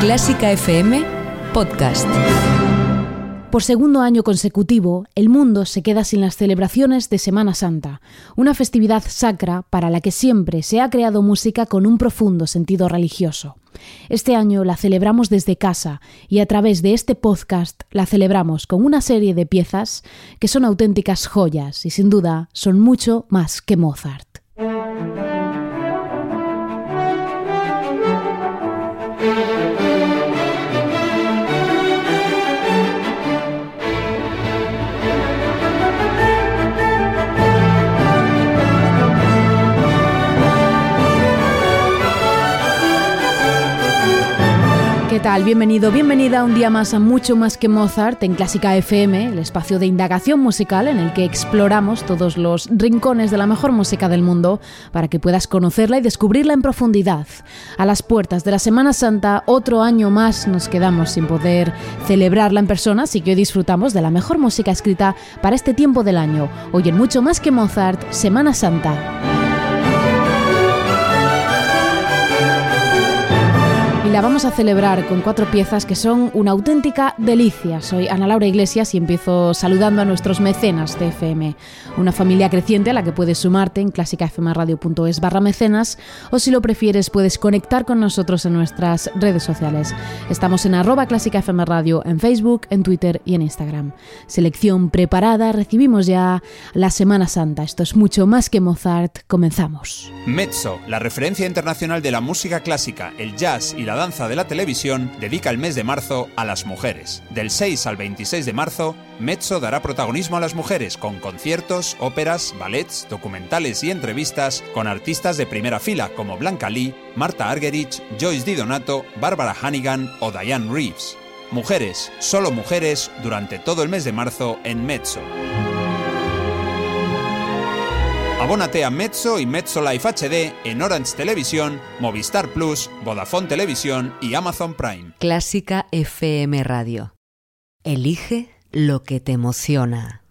Clásica FM Podcast. Por segundo año consecutivo, el mundo se queda sin las celebraciones de Semana Santa, una festividad sacra para la que siempre se ha creado música con un profundo sentido religioso. Este año la celebramos desde casa y a través de este podcast la celebramos con una serie de piezas que son auténticas joyas y sin duda son mucho más que Mozart. ¿Qué tal? Bienvenido, bienvenida un día más a Mucho más que Mozart en Clásica FM, el espacio de indagación musical en el que exploramos todos los rincones de la mejor música del mundo para que puedas conocerla y descubrirla en profundidad. A las puertas de la Semana Santa, otro año más nos quedamos sin poder celebrarla en persona, así que hoy disfrutamos de la mejor música escrita para este tiempo del año. Hoy en Mucho más que Mozart, Semana Santa. Y la vamos a celebrar con cuatro piezas que son una auténtica delicia. Soy Ana Laura Iglesias y empiezo saludando a nuestros mecenas de FM, una familia creciente a la que puedes sumarte en clásicafmradio.es barra mecenas o si lo prefieres puedes conectar con nosotros en nuestras redes sociales. Estamos en arroba clásicafmradio en Facebook, en Twitter y en Instagram. Selección preparada, recibimos ya la Semana Santa. Esto es mucho más que Mozart. Comenzamos. Mezzo, la referencia internacional de la música clásica, el jazz y la danza de la televisión dedica el mes de marzo a las mujeres. Del 6 al 26 de marzo, Mezzo dará protagonismo a las mujeres con conciertos, óperas, ballets, documentales y entrevistas con artistas de primera fila como Blanca Lee, Marta Argerich, Joyce Di Donato, Barbara Hannigan o Diane Reeves. Mujeres, solo mujeres, durante todo el mes de marzo en Mezzo. Abónate a Mezzo y Mezzo Life HD en Orange Televisión, Movistar Plus, Vodafone Televisión y Amazon Prime. Clásica FM Radio. Elige lo que te emociona.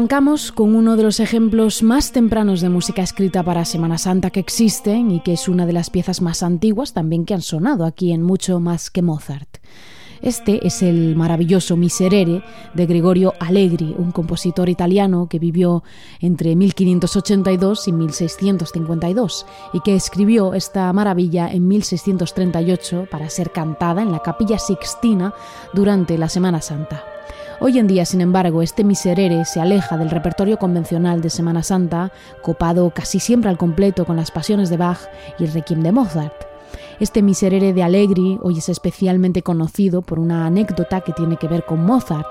Arrancamos con uno de los ejemplos más tempranos de música escrita para Semana Santa que existen y que es una de las piezas más antiguas también que han sonado aquí en mucho más que Mozart. Este es el maravilloso Miserere de Gregorio Allegri, un compositor italiano que vivió entre 1582 y 1652 y que escribió esta maravilla en 1638 para ser cantada en la Capilla Sixtina durante la Semana Santa. Hoy en día, sin embargo, este miserere se aleja del repertorio convencional de Semana Santa, copado casi siempre al completo con las pasiones de Bach y el requiem de Mozart. Este miserere de Allegri hoy es especialmente conocido por una anécdota que tiene que ver con Mozart,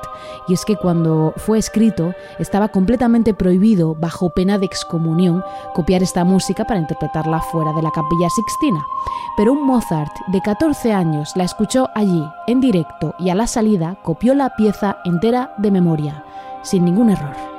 y es que cuando fue escrito estaba completamente prohibido, bajo pena de excomunión, copiar esta música para interpretarla fuera de la capilla sixtina. Pero un Mozart de 14 años la escuchó allí, en directo, y a la salida copió la pieza entera de memoria, sin ningún error.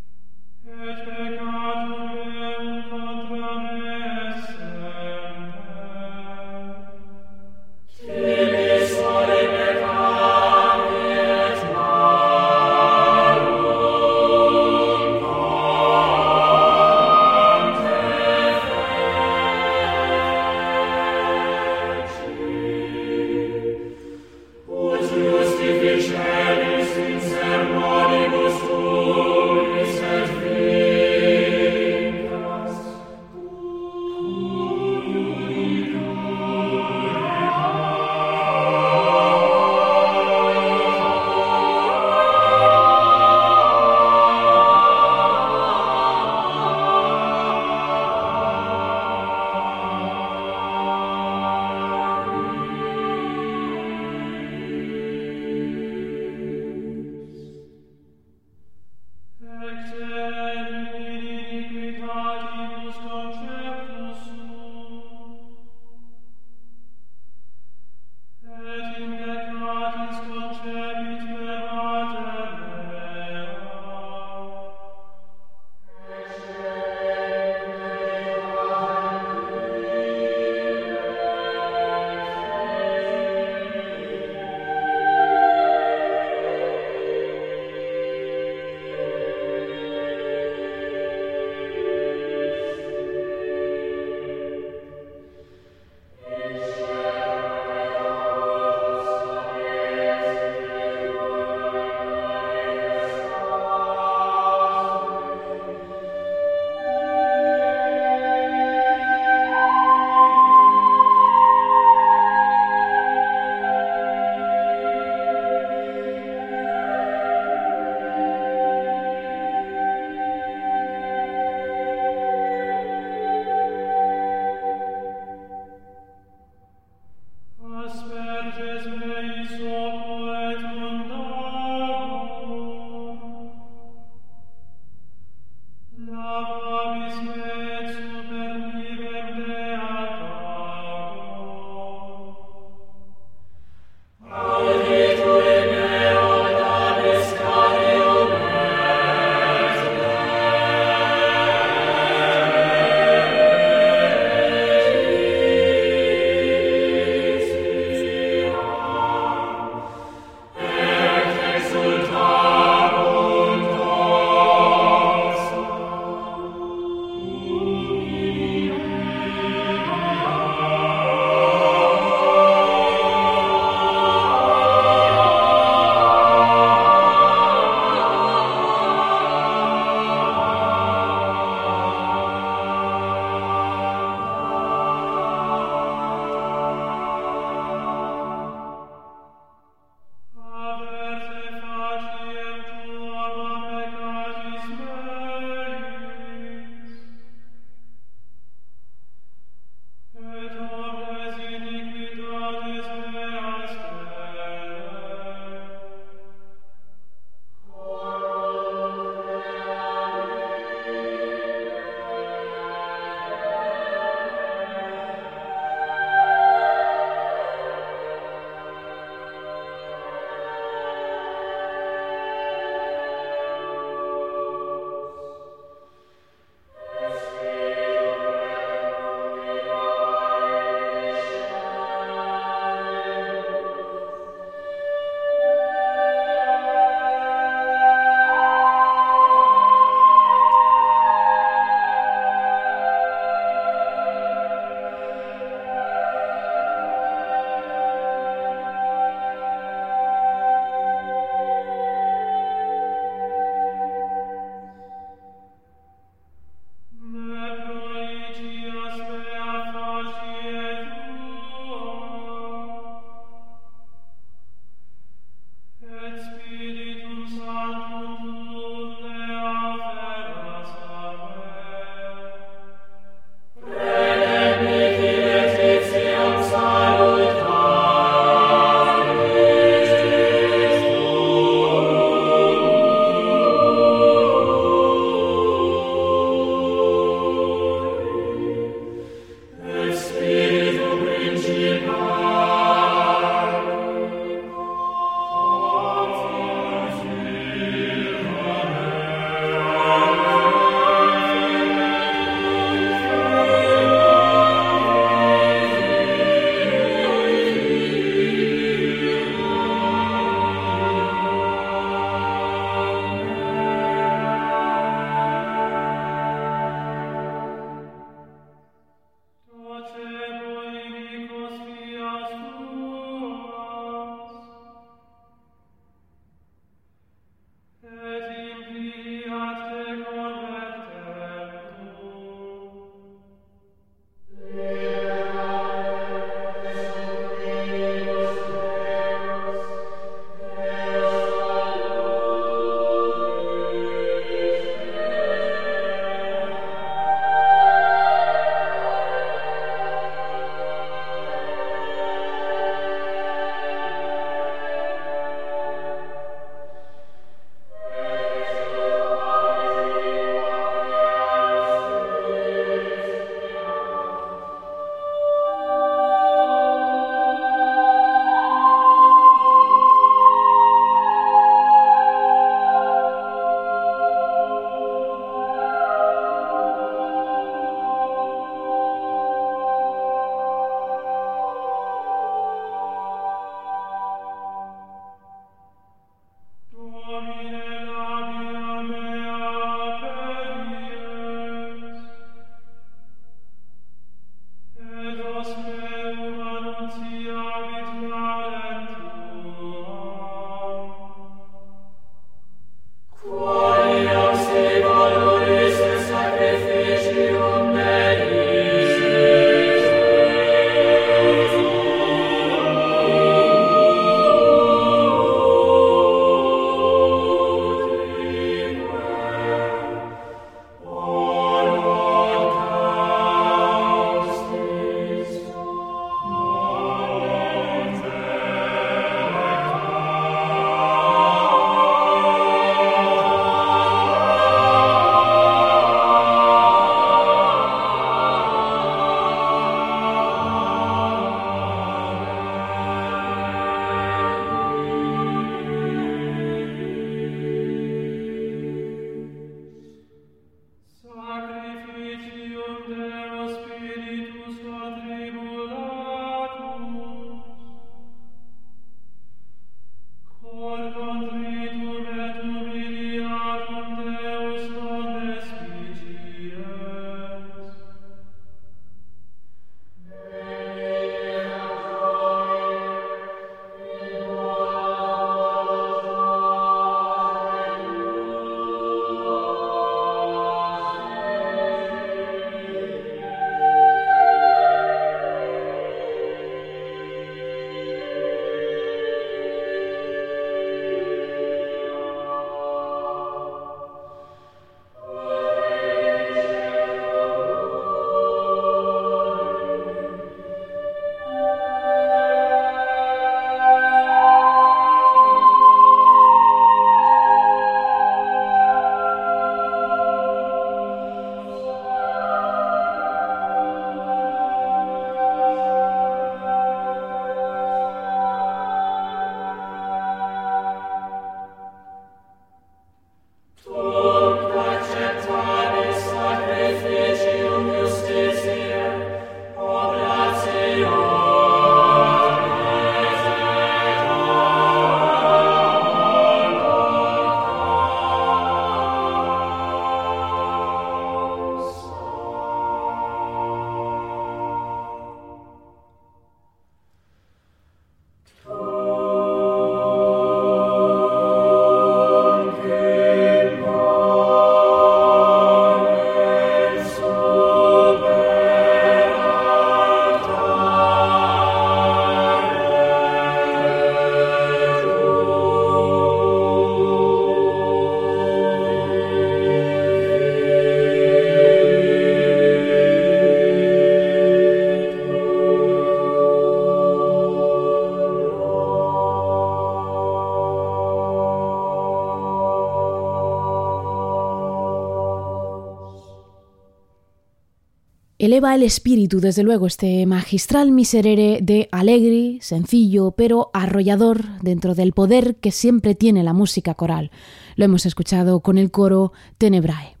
Eleva el espíritu, desde luego, este magistral miserere de Allegri, sencillo pero arrollador dentro del poder que siempre tiene la música coral. Lo hemos escuchado con el coro Tenebrae.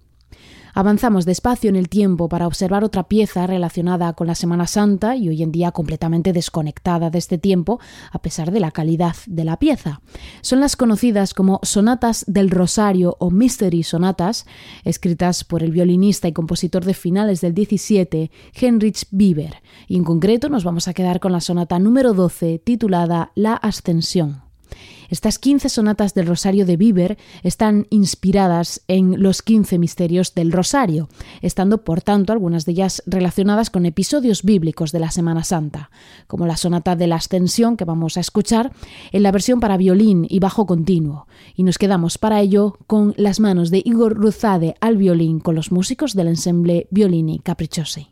Avanzamos despacio en el tiempo para observar otra pieza relacionada con la Semana Santa y hoy en día completamente desconectada de este tiempo, a pesar de la calidad de la pieza. Son las conocidas como Sonatas del Rosario o Mystery Sonatas, escritas por el violinista y compositor de finales del 17, Heinrich Bieber. Y en concreto nos vamos a quedar con la sonata número 12, titulada La Ascensión. Estas 15 sonatas del Rosario de Bieber están inspiradas en los 15 misterios del Rosario, estando por tanto algunas de ellas relacionadas con episodios bíblicos de la Semana Santa, como la sonata de la Ascensión que vamos a escuchar en la versión para violín y bajo continuo. Y nos quedamos para ello con las manos de Igor Ruzade al violín con los músicos del ensemble Violini Capricciosi.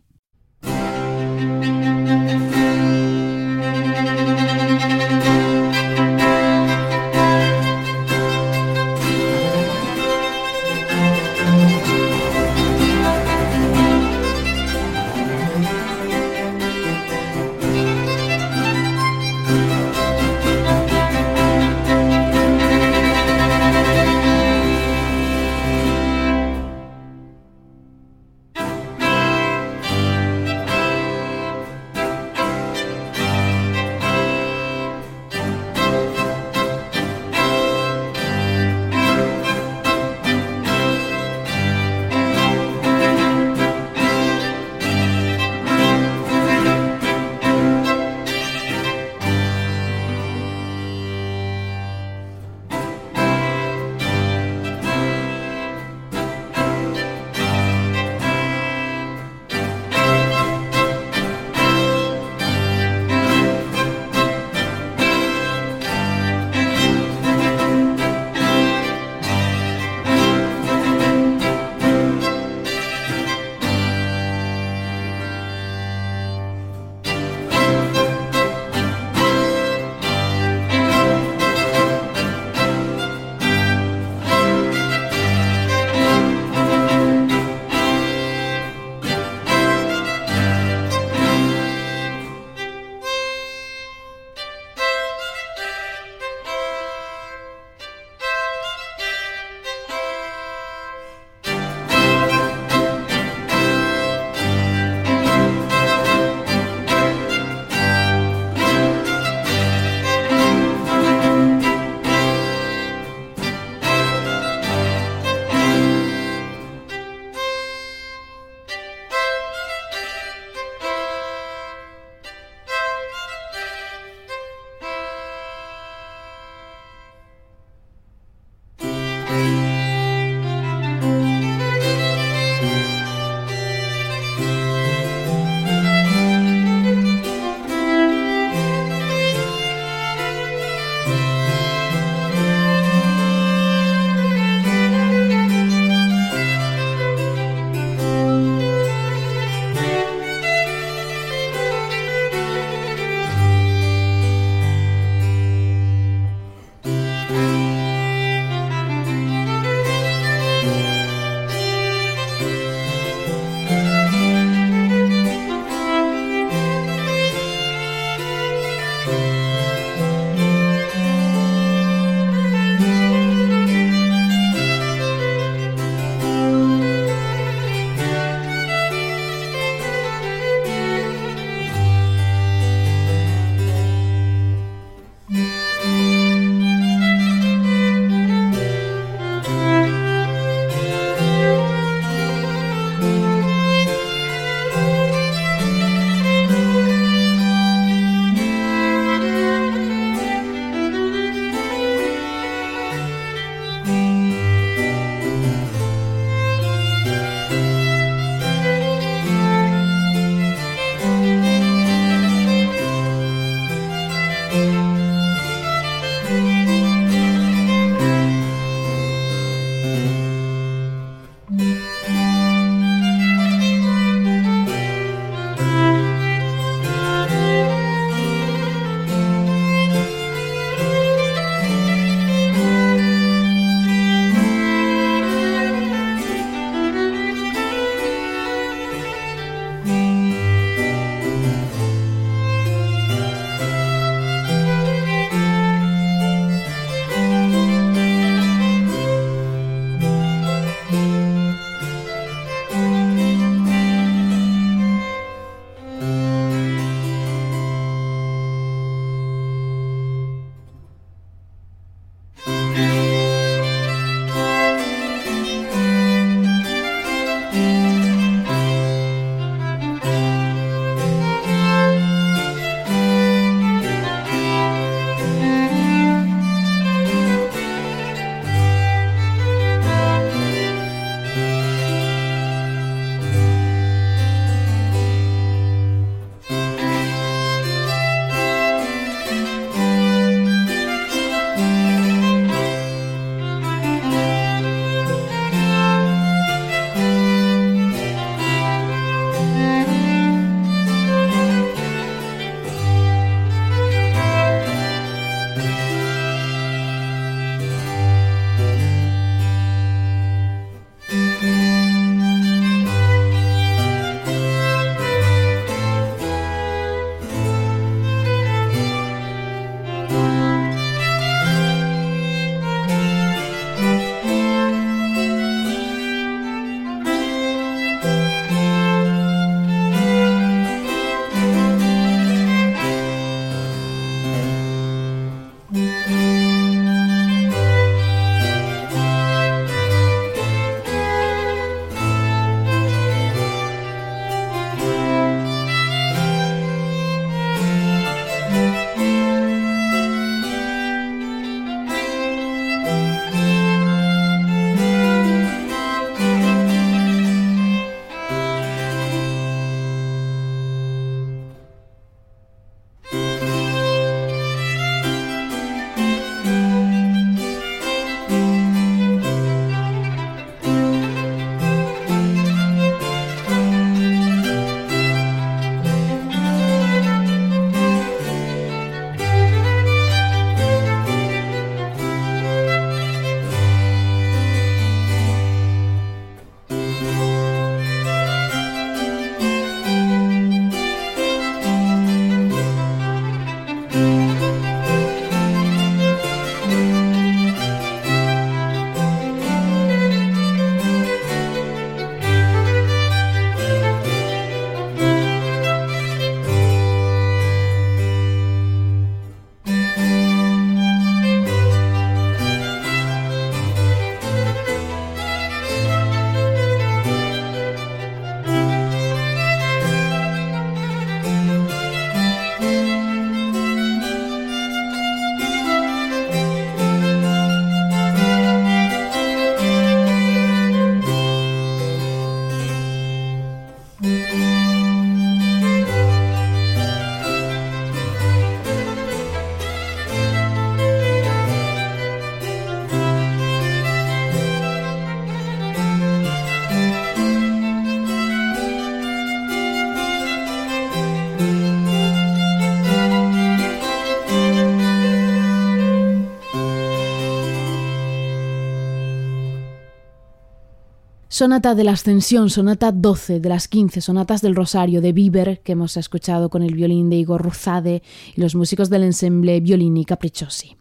Sonata de la Ascensión, sonata 12 de las 15 sonatas del Rosario de Bieber que hemos escuchado con el violín de Igor Ruzade y los músicos del ensemble Violini Capricciosi.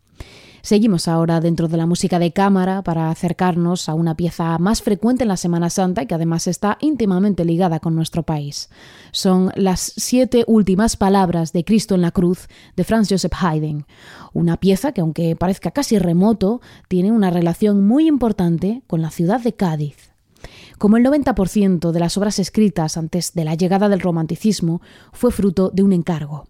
Seguimos ahora dentro de la música de cámara para acercarnos a una pieza más frecuente en la Semana Santa y que además está íntimamente ligada con nuestro país. Son las siete últimas palabras de Cristo en la cruz de Franz Joseph Haydn, una pieza que aunque parezca casi remoto, tiene una relación muy importante con la ciudad de Cádiz. Como el 90% de las obras escritas antes de la llegada del romanticismo fue fruto de un encargo.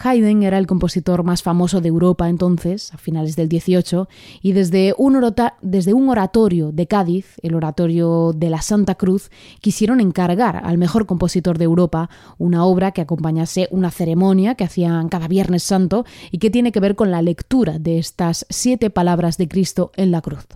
Haydn era el compositor más famoso de Europa entonces, a finales del 18, y desde un, desde un, oratorio de Cádiz, el oratorio de la Santa Cruz, quisieron encargar al mejor compositor de Europa una obra que acompañase una ceremonia que hacían cada Viernes Santo y que tiene que ver con la lectura de estas siete palabras de Cristo en la cruz.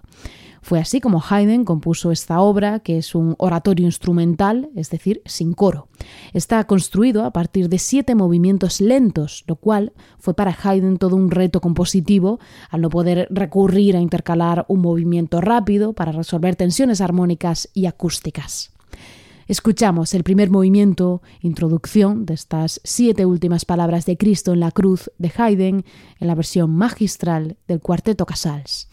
Fue así como Haydn compuso esta obra, que es un oratorio instrumental, es decir, sin coro. Está construido a partir de siete movimientos lentos, lo cual fue para Haydn todo un reto compositivo, al no poder recurrir a intercalar un movimiento rápido para resolver tensiones armónicas y acústicas. Escuchamos el primer movimiento, introducción de estas siete últimas palabras de Cristo en la cruz de Haydn en la versión magistral del Cuarteto Casals.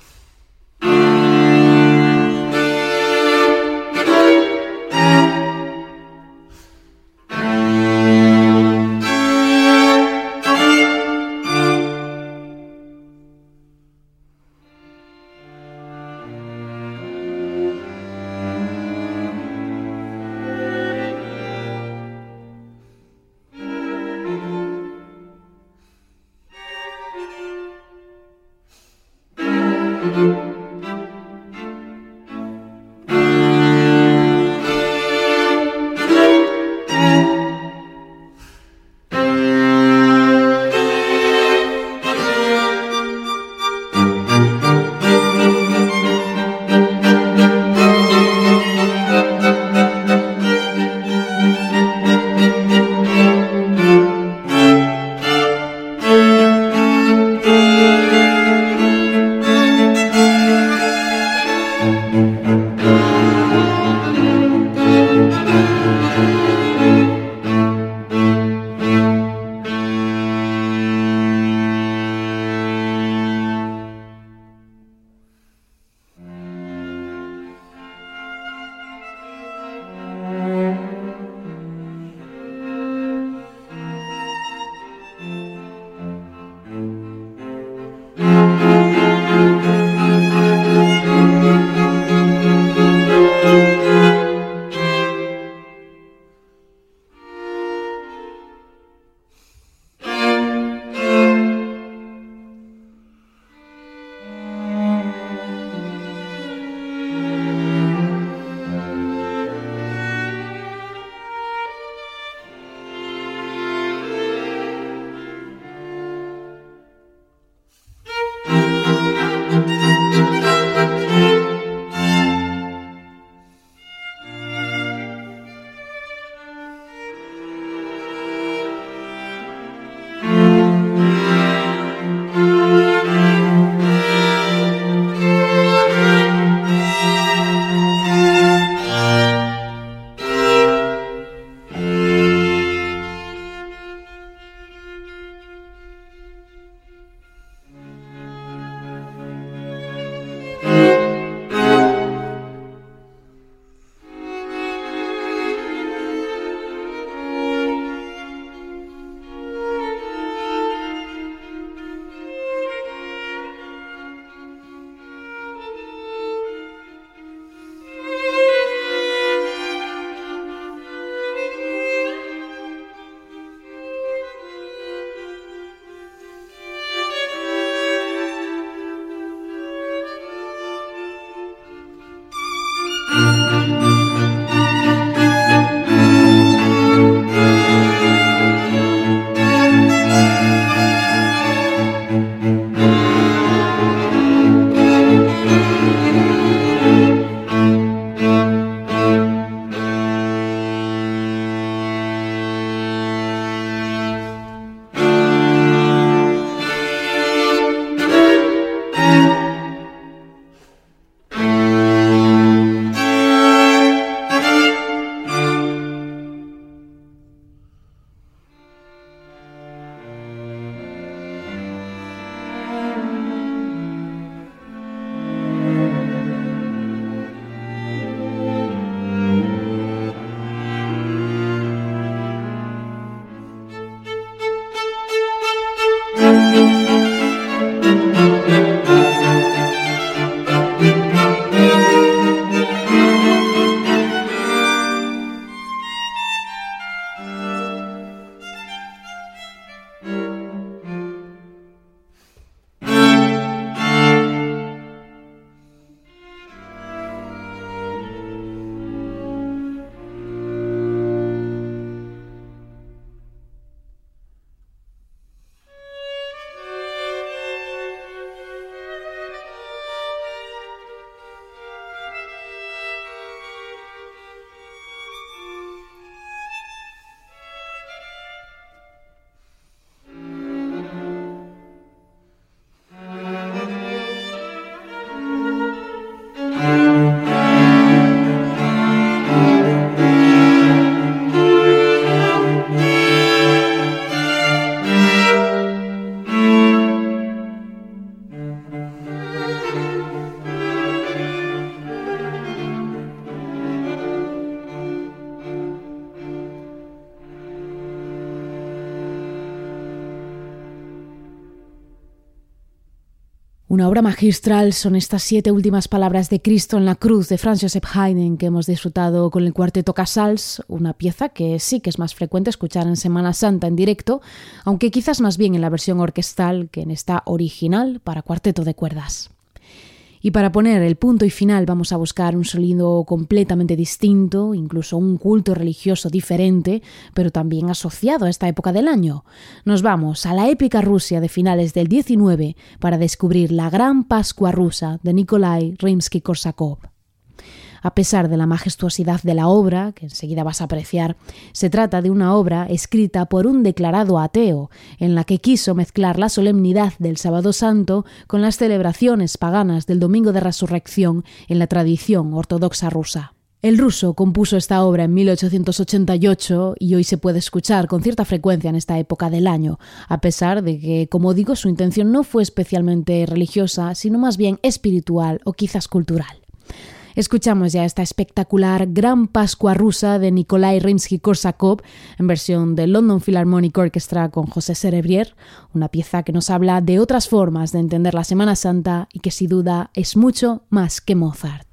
Una obra magistral son estas siete últimas palabras de Cristo en la cruz de Franz Joseph Haydn que hemos disfrutado con el cuarteto Casals, una pieza que sí que es más frecuente escuchar en Semana Santa en directo, aunque quizás más bien en la versión orquestal que en esta original para cuarteto de cuerdas. Y para poner el punto y final vamos a buscar un sonido completamente distinto, incluso un culto religioso diferente, pero también asociado a esta época del año. Nos vamos a la épica Rusia de finales del 19 para descubrir la gran Pascua rusa de Nikolai Rimsky-Korsakov. A pesar de la majestuosidad de la obra, que enseguida vas a apreciar, se trata de una obra escrita por un declarado ateo, en la que quiso mezclar la solemnidad del Sábado Santo con las celebraciones paganas del Domingo de Resurrección en la tradición ortodoxa rusa. El ruso compuso esta obra en 1888 y hoy se puede escuchar con cierta frecuencia en esta época del año, a pesar de que, como digo, su intención no fue especialmente religiosa, sino más bien espiritual o quizás cultural. Escuchamos ya esta espectacular Gran Pascua rusa de Nikolai Rimsky-Korsakov en versión de London Philharmonic Orchestra con José Serebrier, una pieza que nos habla de otras formas de entender la Semana Santa y que sin duda es mucho más que Mozart.